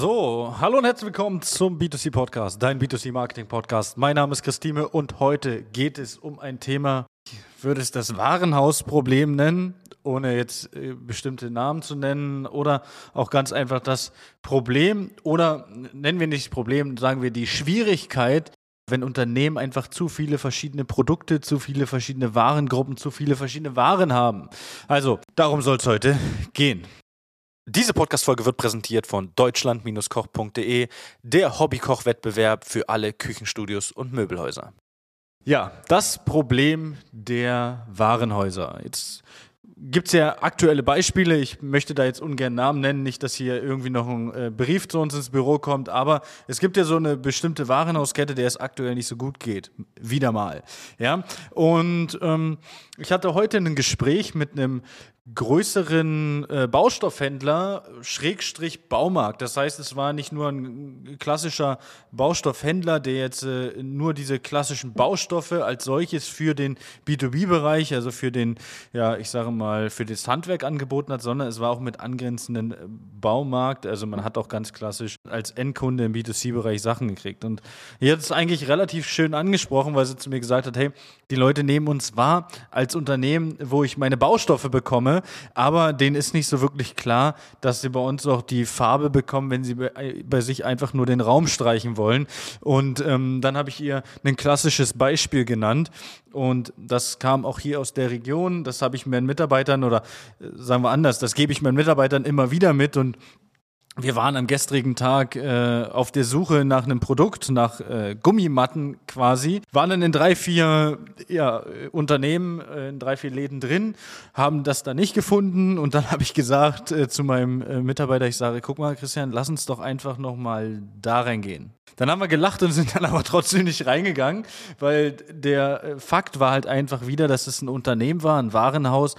So, hallo und herzlich willkommen zum B2C Podcast, dein B2C Marketing Podcast. Mein Name ist Christine und heute geht es um ein Thema, ich würde es das Warenhausproblem nennen, ohne jetzt äh, bestimmte Namen zu nennen oder auch ganz einfach das Problem oder nennen wir nicht Problem, sagen wir die Schwierigkeit, wenn Unternehmen einfach zu viele verschiedene Produkte, zu viele verschiedene Warengruppen, zu viele verschiedene Waren haben. Also, darum soll es heute gehen. Diese Podcast-Folge wird präsentiert von deutschland-koch.de, der Hobbykoch-Wettbewerb für alle Küchenstudios und Möbelhäuser. Ja, das Problem der Warenhäuser. Jetzt gibt es ja aktuelle Beispiele. Ich möchte da jetzt ungern Namen nennen, nicht, dass hier irgendwie noch ein äh, Brief zu uns ins Büro kommt, aber es gibt ja so eine bestimmte Warenhauskette, der es aktuell nicht so gut geht. Wieder mal. Ja. Und ähm, ich hatte heute ein Gespräch mit einem größeren äh, Baustoffhändler, Schrägstrich Baumarkt. Das heißt, es war nicht nur ein klassischer Baustoffhändler, der jetzt äh, nur diese klassischen Baustoffe als solches für den B2B-Bereich, also für den, ja, ich sage mal, für das Handwerk angeboten hat, sondern es war auch mit angrenzenden äh, Baumarkt. Also man hat auch ganz klassisch als Endkunde im B2C-Bereich Sachen gekriegt. Und hier hat es eigentlich relativ schön angesprochen, weil sie zu mir gesagt hat, hey, die Leute nehmen uns wahr als Unternehmen, wo ich meine Baustoffe bekomme, aber denen ist nicht so wirklich klar, dass sie bei uns auch die Farbe bekommen, wenn sie bei, sich einfach nur den Raum streichen wollen. Und ähm, dann habe ich ihr ein klassisches Beispiel genannt. Und das kam auch hier aus der Region. Das habe ich meinen Mitarbeitern oder äh, sagen wir anders, das gebe ich meinen Mitarbeitern immer wieder mit. Und wir waren am gestrigen Tag äh, auf der Suche nach einem Produkt, nach äh, Gummimatten quasi, waren dann in drei, vier ja, Unternehmen, äh, in drei, vier Läden drin, haben das da nicht gefunden und dann habe ich gesagt äh, zu meinem äh, Mitarbeiter, ich sage, guck mal Christian, lass uns doch einfach nochmal da reingehen. Dann haben wir gelacht und sind dann aber trotzdem nicht reingegangen, weil der äh, Fakt war halt einfach wieder, dass es ein Unternehmen war, ein Warenhaus,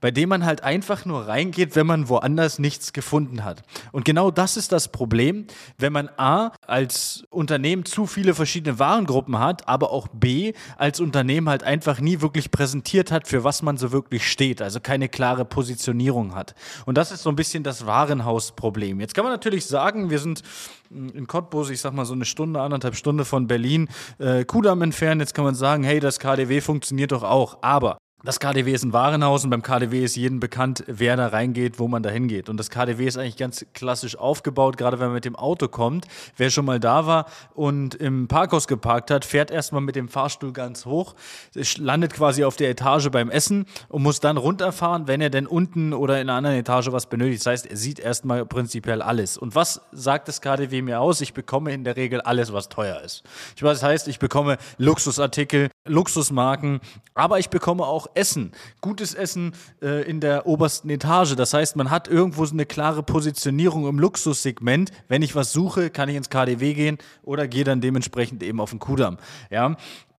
bei dem man halt einfach nur reingeht, wenn man woanders nichts gefunden hat. Und genau das ist das Problem, wenn man A als Unternehmen zu viele verschiedene Warengruppen hat, aber auch B als Unternehmen halt einfach nie wirklich präsentiert hat, für was man so wirklich steht, also keine klare Positionierung hat. Und das ist so ein bisschen das Warenhausproblem. Jetzt kann man natürlich sagen, wir sind in Cottbus, ich sag mal so eine Stunde, anderthalb Stunde von Berlin, äh, Kudamm entfernt. Jetzt kann man sagen, hey, das KDW funktioniert doch auch. Aber das KDW ist ein Warenhaus und beim KDW ist jedem bekannt, wer da reingeht, wo man da hingeht. Und das KDW ist eigentlich ganz klassisch aufgebaut, gerade wenn man mit dem Auto kommt. Wer schon mal da war und im Parkhaus geparkt hat, fährt erstmal mit dem Fahrstuhl ganz hoch, landet quasi auf der Etage beim Essen und muss dann runterfahren, wenn er denn unten oder in einer anderen Etage was benötigt. Das heißt, er sieht erstmal prinzipiell alles. Und was sagt das KDW mir aus? Ich bekomme in der Regel alles, was teuer ist. Ich weiß, das heißt, ich bekomme Luxusartikel, Luxusmarken, aber ich bekomme auch Essen, gutes Essen äh, in der obersten Etage. Das heißt, man hat irgendwo so eine klare Positionierung im Luxussegment. Wenn ich was suche, kann ich ins KDW gehen oder gehe dann dementsprechend eben auf den Kudamm. Ja,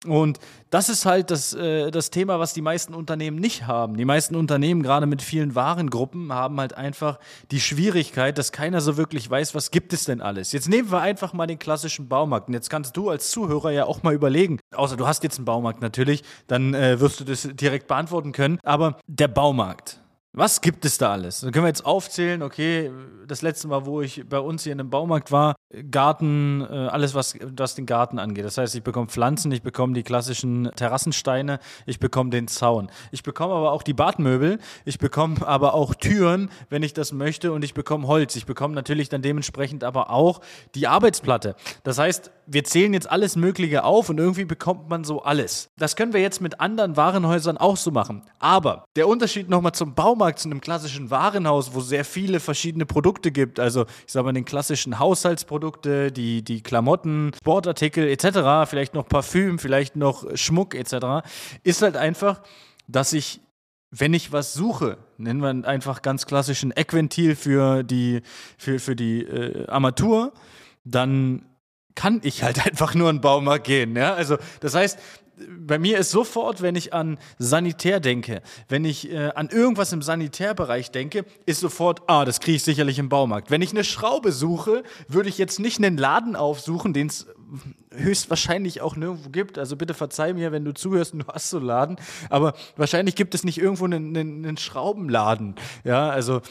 und das ist halt das, äh, das Thema, was die meisten Unternehmen nicht haben. Die meisten Unternehmen, gerade mit vielen Warengruppen, haben halt einfach die Schwierigkeit, dass keiner so wirklich weiß, was gibt es denn alles. Jetzt nehmen wir einfach mal den klassischen Baumarkt. Und jetzt kannst du als Zuhörer ja auch mal überlegen, außer du hast jetzt einen Baumarkt natürlich, dann äh, wirst du das direkt beantworten können. Aber der Baumarkt, was gibt es da alles? Dann können wir jetzt aufzählen, okay, das letzte Mal, wo ich bei uns hier in einem Baumarkt war, Garten, äh, alles, was, was den Garten angeht. Das heißt, ich bekomme Pflanzen, ich bekomme die klassischen Terrassensteine, ich bekomme den Zaun. Ich bekomme aber auch die Badmöbel, ich bekomme aber auch Türen, wenn ich das möchte, und ich bekomme Holz. Ich bekomme natürlich dann dementsprechend aber auch die Arbeitsplatte. Das heißt, wir zählen jetzt alles Mögliche auf und irgendwie bekommt man so alles. Das können wir jetzt mit anderen Warenhäusern auch so machen. Aber der Unterschied nochmal zum Baumarkt, zu einem klassischen Warenhaus, wo sehr viele verschiedene Produkte gibt, also ich sage mal den klassischen Haushaltsprodukte, die, die Klamotten, Sportartikel etc., vielleicht noch Parfüm, vielleicht noch Schmuck etc., ist halt einfach, dass ich wenn ich was suche, nennen wir einfach ganz klassischen Eckventil für die, für, für die äh, Armatur, dann kann ich halt einfach nur in den Baumarkt gehen. Ja? Also das heißt, bei mir ist sofort, wenn ich an Sanitär denke, wenn ich äh, an irgendwas im Sanitärbereich denke, ist sofort, ah, das kriege ich sicherlich im Baumarkt. Wenn ich eine Schraube suche, würde ich jetzt nicht einen Laden aufsuchen, den es höchstwahrscheinlich auch nirgendwo gibt. Also bitte verzeih mir, wenn du zuhörst und du hast so Laden. Aber wahrscheinlich gibt es nicht irgendwo einen, einen, einen Schraubenladen. Ja, also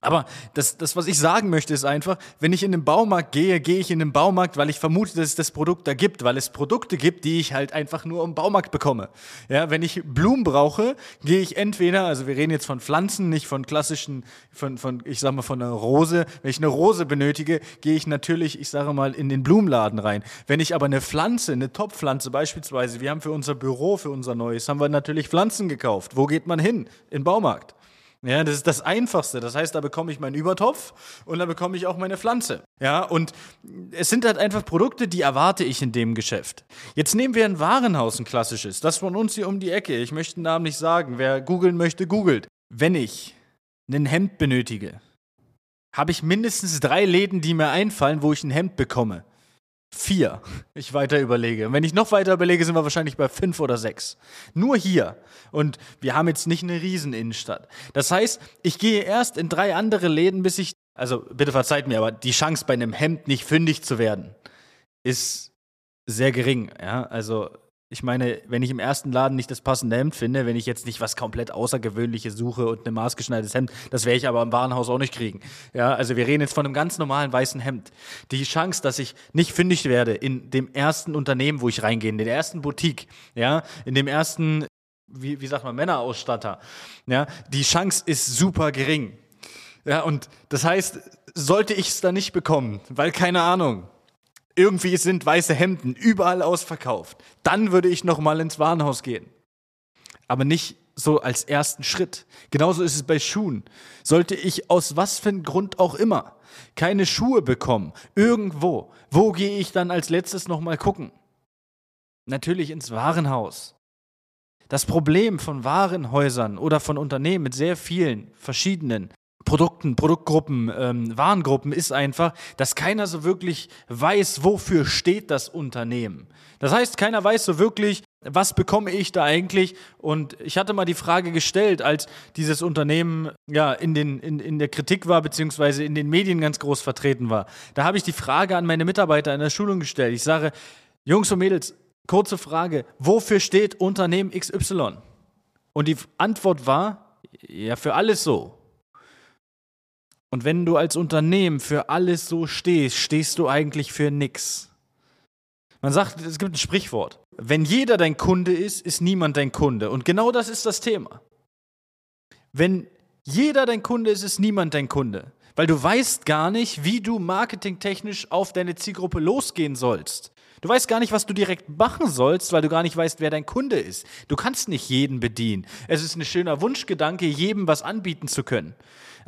Aber das, das, was ich sagen möchte, ist einfach, wenn ich in den Baumarkt gehe, gehe ich in den Baumarkt, weil ich vermute, dass es das Produkt da gibt, weil es Produkte gibt, die ich halt einfach nur im Baumarkt bekomme. Ja, wenn ich Blumen brauche, gehe ich entweder, also wir reden jetzt von Pflanzen, nicht von klassischen, von, von ich sag mal von einer Rose. Wenn ich eine Rose benötige, gehe ich natürlich, ich sage mal, in den Blumenladen rein. Wenn ich aber eine Pflanze, eine Topfpflanze beispielsweise, wir haben für unser Büro, für unser neues, haben wir natürlich Pflanzen gekauft. Wo geht man hin? In den Baumarkt. Ja, das ist das Einfachste. Das heißt, da bekomme ich meinen Übertopf und da bekomme ich auch meine Pflanze. Ja, und es sind halt einfach Produkte, die erwarte ich in dem Geschäft. Jetzt nehmen wir ein Warenhaus, ein klassisches. Das von uns hier um die Ecke. Ich möchte den Namen nicht sagen. Wer googeln möchte, googelt. Wenn ich ein Hemd benötige, habe ich mindestens drei Läden, die mir einfallen, wo ich ein Hemd bekomme vier ich weiter überlege. Und wenn ich noch weiter überlege, sind wir wahrscheinlich bei fünf oder sechs. Nur hier. Und wir haben jetzt nicht eine Rieseninnenstadt. Das heißt, ich gehe erst in drei andere Läden, bis ich, also bitte verzeiht mir, aber die Chance bei einem Hemd nicht fündig zu werden, ist sehr gering. Ja, also ich meine, wenn ich im ersten Laden nicht das passende Hemd finde, wenn ich jetzt nicht was komplett Außergewöhnliches suche und ein maßgeschneidertes Hemd, das werde ich aber im Warenhaus auch nicht kriegen. Ja, also wir reden jetzt von einem ganz normalen weißen Hemd. Die Chance, dass ich nicht fündig werde in dem ersten Unternehmen, wo ich reingehe, in der ersten Boutique, ja, in dem ersten, wie, wie sagt man, Männerausstatter, ja, die Chance ist super gering. Ja, und das heißt, sollte ich es da nicht bekommen, weil keine Ahnung, irgendwie sind weiße Hemden überall ausverkauft. Dann würde ich noch mal ins Warenhaus gehen. Aber nicht so als ersten Schritt. Genauso ist es bei Schuhen. Sollte ich aus was für einem Grund auch immer keine Schuhe bekommen, irgendwo, wo gehe ich dann als letztes noch mal gucken? Natürlich ins Warenhaus. Das Problem von Warenhäusern oder von Unternehmen mit sehr vielen verschiedenen Produkten, Produktgruppen, ähm, Warengruppen ist einfach, dass keiner so wirklich weiß, wofür steht das Unternehmen. Das heißt, keiner weiß so wirklich, was bekomme ich da eigentlich? Und ich hatte mal die Frage gestellt, als dieses Unternehmen ja in, den, in, in der Kritik war, beziehungsweise in den Medien ganz groß vertreten war. Da habe ich die Frage an meine Mitarbeiter in der Schulung gestellt. Ich sage, Jungs und Mädels, kurze Frage, wofür steht Unternehmen XY? Und die Antwort war, ja, für alles so. Und wenn du als Unternehmen für alles so stehst, stehst du eigentlich für nix. Man sagt, es gibt ein Sprichwort. Wenn jeder dein Kunde ist, ist niemand dein Kunde. Und genau das ist das Thema. Wenn jeder dein Kunde ist, ist niemand dein Kunde. Weil du weißt gar nicht, wie du marketingtechnisch auf deine Zielgruppe losgehen sollst. Du weißt gar nicht, was du direkt machen sollst, weil du gar nicht weißt, wer dein Kunde ist. Du kannst nicht jeden bedienen. Es ist ein schöner Wunschgedanke, jedem was anbieten zu können.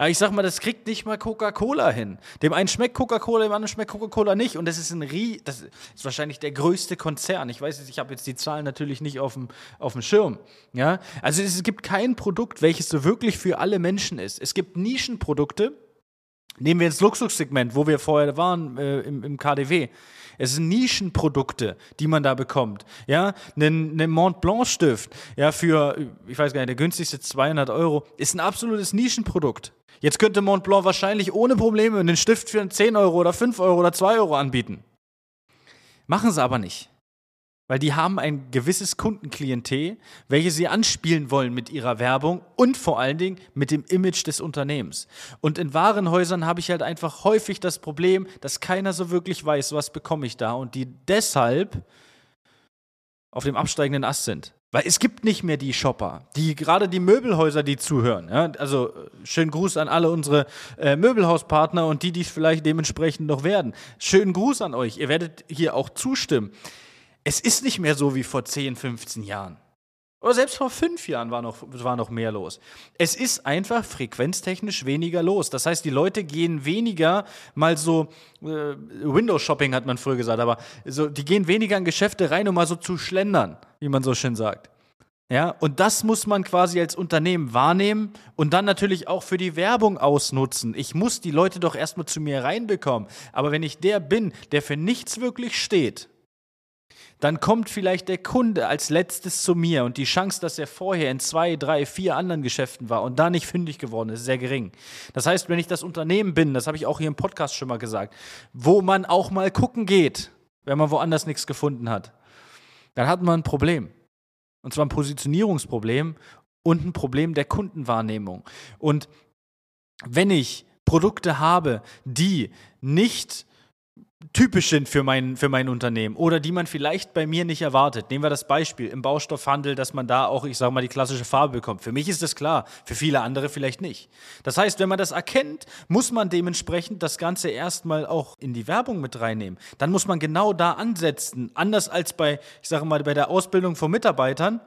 Aber ich sag mal, das kriegt nicht mal Coca-Cola hin. Dem einen schmeckt Coca-Cola, dem anderen schmeckt Coca-Cola nicht. Und das ist ein Rie das ist wahrscheinlich der größte Konzern. Ich weiß jetzt, ich habe jetzt die Zahlen natürlich nicht auf dem, auf dem Schirm. Ja? Also es gibt kein Produkt, welches so wirklich für alle Menschen ist. Es gibt Nischenprodukte. Nehmen wir jetzt Luxussegment, wo wir vorher waren äh, im, im KDW. Es sind Nischenprodukte, die man da bekommt. Ja, ein, ein Mont Blanc Stift, ja, für, ich weiß gar nicht, der günstigste 200 Euro, ist ein absolutes Nischenprodukt. Jetzt könnte Mont Blanc wahrscheinlich ohne Probleme einen Stift für 10 Euro oder 5 Euro oder 2 Euro anbieten. Machen sie aber nicht. Weil die haben ein gewisses Kundenklientel, welche sie anspielen wollen mit ihrer Werbung und vor allen Dingen mit dem Image des Unternehmens. Und in Warenhäusern habe ich halt einfach häufig das Problem, dass keiner so wirklich weiß, was bekomme ich da und die deshalb auf dem absteigenden Ast sind. Weil es gibt nicht mehr die Shopper, die gerade die Möbelhäuser, die zuhören. Ja? Also schönen Gruß an alle unsere äh, Möbelhauspartner und die, die es vielleicht dementsprechend noch werden. Schönen Gruß an euch. Ihr werdet hier auch zustimmen. Es ist nicht mehr so wie vor 10, 15 Jahren. Oder selbst vor fünf Jahren war noch, war noch mehr los. Es ist einfach frequenztechnisch weniger los. Das heißt, die Leute gehen weniger mal so, äh, Windows-Shopping hat man früher gesagt, aber so, die gehen weniger in Geschäfte rein, um mal so zu schlendern, wie man so schön sagt. Ja, und das muss man quasi als Unternehmen wahrnehmen und dann natürlich auch für die Werbung ausnutzen. Ich muss die Leute doch erstmal zu mir reinbekommen. Aber wenn ich der bin, der für nichts wirklich steht, dann kommt vielleicht der Kunde als letztes zu mir und die Chance, dass er vorher in zwei, drei, vier anderen Geschäften war und da nicht fündig geworden ist, ist sehr gering. Das heißt, wenn ich das Unternehmen bin, das habe ich auch hier im Podcast schon mal gesagt, wo man auch mal gucken geht, wenn man woanders nichts gefunden hat, dann hat man ein Problem. Und zwar ein Positionierungsproblem und ein Problem der Kundenwahrnehmung. Und wenn ich Produkte habe, die nicht typisch sind für mein, für mein Unternehmen oder die man vielleicht bei mir nicht erwartet. Nehmen wir das Beispiel im Baustoffhandel, dass man da auch, ich sage mal, die klassische Farbe bekommt. Für mich ist das klar, für viele andere vielleicht nicht. Das heißt, wenn man das erkennt, muss man dementsprechend das Ganze erstmal auch in die Werbung mit reinnehmen. Dann muss man genau da ansetzen. Anders als bei, ich sage mal, bei der Ausbildung von Mitarbeitern,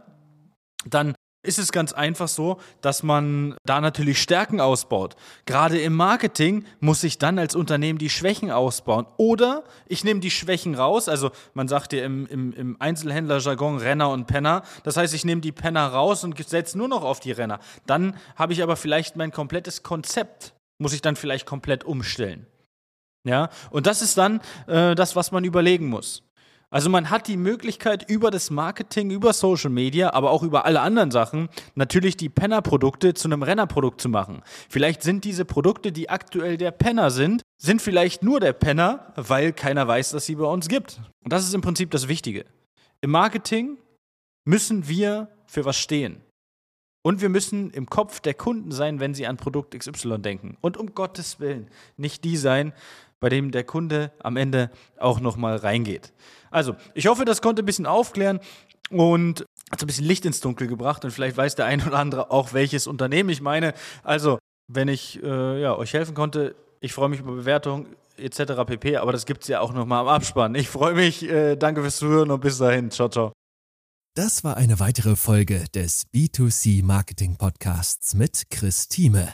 dann ist es ganz einfach so, dass man da natürlich Stärken ausbaut. Gerade im Marketing muss ich dann als Unternehmen die Schwächen ausbauen. Oder ich nehme die Schwächen raus. Also man sagt ja im, im, im Einzelhändlerjargon Renner und Penner. Das heißt, ich nehme die Penner raus und setze nur noch auf die Renner. Dann habe ich aber vielleicht mein komplettes Konzept, muss ich dann vielleicht komplett umstellen. Ja, und das ist dann äh, das, was man überlegen muss. Also man hat die Möglichkeit über das Marketing, über Social Media, aber auch über alle anderen Sachen, natürlich die Penner-Produkte zu einem Renner-Produkt zu machen. Vielleicht sind diese Produkte, die aktuell der Penner sind, sind vielleicht nur der Penner, weil keiner weiß, dass sie bei uns gibt. Und das ist im Prinzip das Wichtige. Im Marketing müssen wir für was stehen. Und wir müssen im Kopf der Kunden sein, wenn sie an Produkt XY denken. Und um Gottes Willen nicht die sein, bei dem der Kunde am Ende auch nochmal reingeht. Also, ich hoffe, das konnte ein bisschen aufklären und hat so ein bisschen Licht ins Dunkel gebracht und vielleicht weiß der ein oder andere auch, welches Unternehmen ich meine. Also, wenn ich äh, ja, euch helfen konnte, ich freue mich über Bewertungen etc. pp. Aber das gibt es ja auch nochmal am Abspann. Ich freue mich, äh, danke fürs Zuhören und bis dahin. Ciao, ciao. Das war eine weitere Folge des B2C Marketing Podcasts mit Chris Thieme.